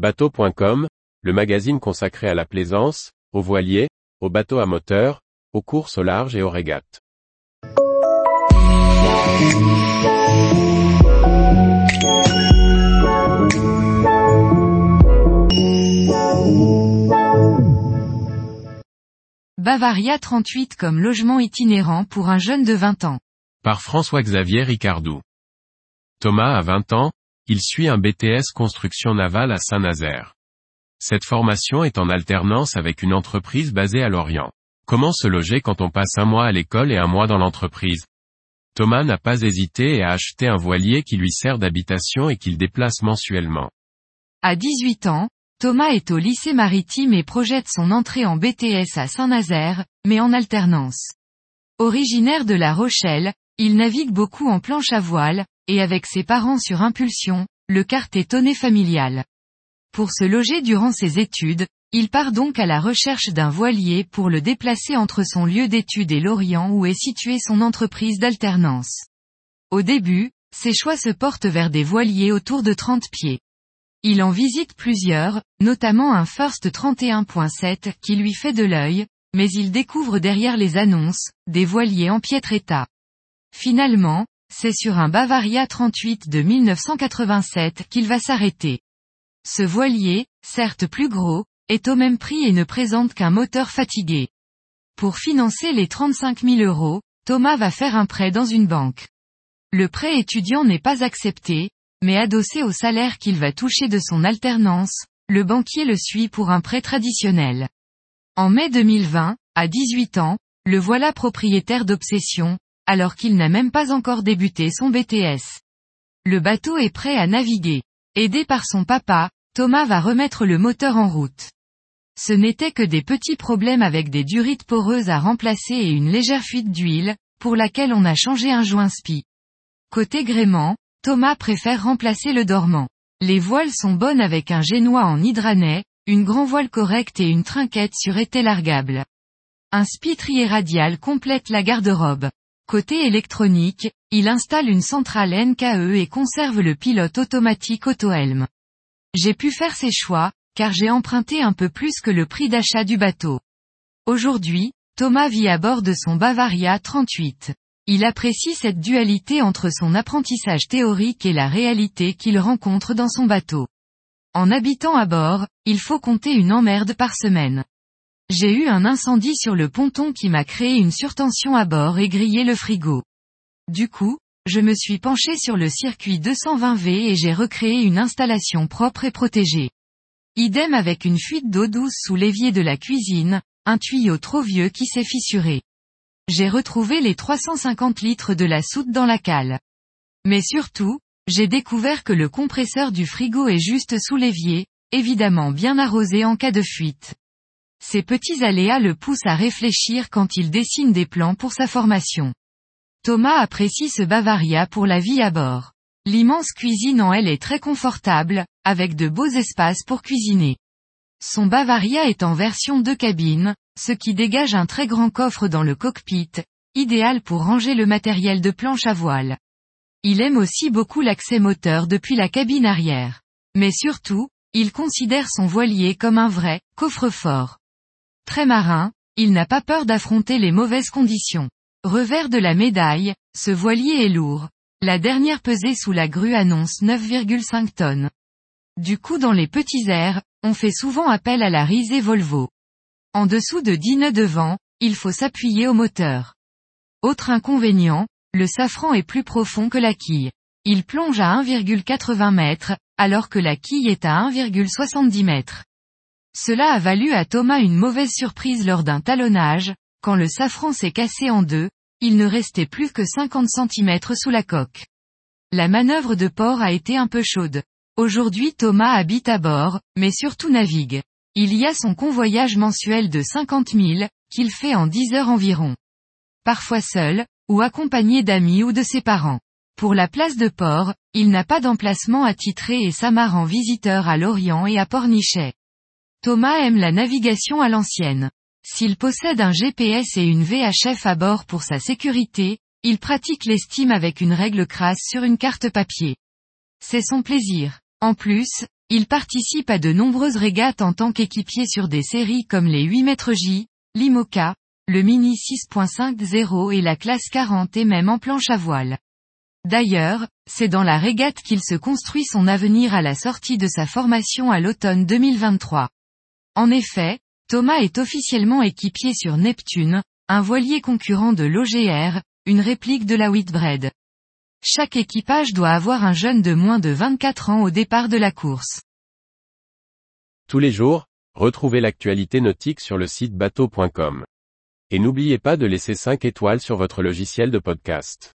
Bateau.com, le magazine consacré à la plaisance, aux voiliers, aux bateaux à moteur, aux courses au large et aux régates. Bavaria 38 comme logement itinérant pour un jeune de 20 ans. Par François-Xavier Ricardou. Thomas a 20 ans, il suit un BTS construction navale à Saint-Nazaire. Cette formation est en alternance avec une entreprise basée à Lorient. Comment se loger quand on passe un mois à l'école et un mois dans l'entreprise? Thomas n'a pas hésité et a acheté un voilier qui lui sert d'habitation et qu'il déplace mensuellement. À 18 ans, Thomas est au lycée maritime et projette son entrée en BTS à Saint-Nazaire, mais en alternance. Originaire de La Rochelle, il navigue beaucoup en planche à voile, et avec ses parents sur impulsion, le kart est tonné familial. Pour se loger durant ses études, il part donc à la recherche d'un voilier pour le déplacer entre son lieu d'études et Lorient où est située son entreprise d'alternance. Au début, ses choix se portent vers des voiliers autour de 30 pieds. Il en visite plusieurs, notamment un First 31.7 qui lui fait de l'œil, mais il découvre derrière les annonces, des voiliers en piètre état. Finalement, c'est sur un Bavaria 38 de 1987 qu'il va s'arrêter. Ce voilier, certes plus gros, est au même prix et ne présente qu'un moteur fatigué. Pour financer les 35 000 euros, Thomas va faire un prêt dans une banque. Le prêt étudiant n'est pas accepté, mais adossé au salaire qu'il va toucher de son alternance, le banquier le suit pour un prêt traditionnel. En mai 2020, à 18 ans, le voilà propriétaire d'Obsession, alors qu'il n'a même pas encore débuté son BTS. Le bateau est prêt à naviguer. Aidé par son papa, Thomas va remettre le moteur en route. Ce n'était que des petits problèmes avec des durites poreuses à remplacer et une légère fuite d'huile, pour laquelle on a changé un joint spi. Côté gréement, Thomas préfère remplacer le dormant. Les voiles sont bonnes avec un génois en hydranet, une grand voile correcte et une trinquette sur été largable. Un spitrier radial complète la garde-robe. Côté électronique, il installe une centrale NKE et conserve le pilote automatique auto-helm. J'ai pu faire ces choix, car j'ai emprunté un peu plus que le prix d'achat du bateau. Aujourd'hui, Thomas vit à bord de son Bavaria 38. Il apprécie cette dualité entre son apprentissage théorique et la réalité qu'il rencontre dans son bateau. En habitant à bord, il faut compter une emmerde par semaine. J'ai eu un incendie sur le ponton qui m'a créé une surtension à bord et grillé le frigo. Du coup, je me suis penché sur le circuit 220V et j'ai recréé une installation propre et protégée. Idem avec une fuite d'eau douce sous l'évier de la cuisine, un tuyau trop vieux qui s'est fissuré j'ai retrouvé les 350 litres de la soute dans la cale. Mais surtout, j'ai découvert que le compresseur du frigo est juste sous l'évier, évidemment bien arrosé en cas de fuite. Ces petits aléas le poussent à réfléchir quand il dessine des plans pour sa formation. Thomas apprécie ce Bavaria pour la vie à bord. L'immense cuisine en elle est très confortable, avec de beaux espaces pour cuisiner. Son Bavaria est en version de cabine, ce qui dégage un très grand coffre dans le cockpit, idéal pour ranger le matériel de planche à voile. Il aime aussi beaucoup l'accès moteur depuis la cabine arrière. Mais surtout, il considère son voilier comme un vrai coffre-fort. Très marin, il n'a pas peur d'affronter les mauvaises conditions. Revers de la médaille, ce voilier est lourd. La dernière pesée sous la grue annonce 9,5 tonnes. Du coup dans les petits airs, on fait souvent appel à la risée Volvo. En dessous de 10 nœuds de vent, il faut s'appuyer au moteur. Autre inconvénient, le safran est plus profond que la quille. Il plonge à 1,80 mètres, alors que la quille est à 1,70 mètres. Cela a valu à Thomas une mauvaise surprise lors d'un talonnage, quand le safran s'est cassé en deux, il ne restait plus que 50 cm sous la coque. La manœuvre de port a été un peu chaude. Aujourd'hui Thomas habite à bord, mais surtout navigue. Il y a son convoyage mensuel de 50 000, qu'il fait en 10 heures environ. Parfois seul, ou accompagné d'amis ou de ses parents. Pour la place de port, il n'a pas d'emplacement attitré et s'amarre en visiteur à Lorient et à Pornichet. Thomas aime la navigation à l'ancienne. S'il possède un GPS et une VHF à bord pour sa sécurité, il pratique l'estime avec une règle crasse sur une carte papier. C'est son plaisir. En plus, Il participe à de nombreuses régates en tant qu'équipier sur des séries comme les 8 mètres J, l'IMOCA, le Mini 6.50 et la classe 40 et même en planche à voile. D'ailleurs, c'est dans la régate qu'il se construit son avenir à la sortie de sa formation à l'automne 2023. En effet, Thomas est officiellement équipier sur Neptune, un voilier concurrent de l'OGR, une réplique de la Whitbread. Chaque équipage doit avoir un jeune de moins de 24 ans au départ de la course. Tous les jours, retrouvez l'actualité nautique sur le site bateau.com. Et n'oubliez pas de laisser 5 étoiles sur votre logiciel de podcast.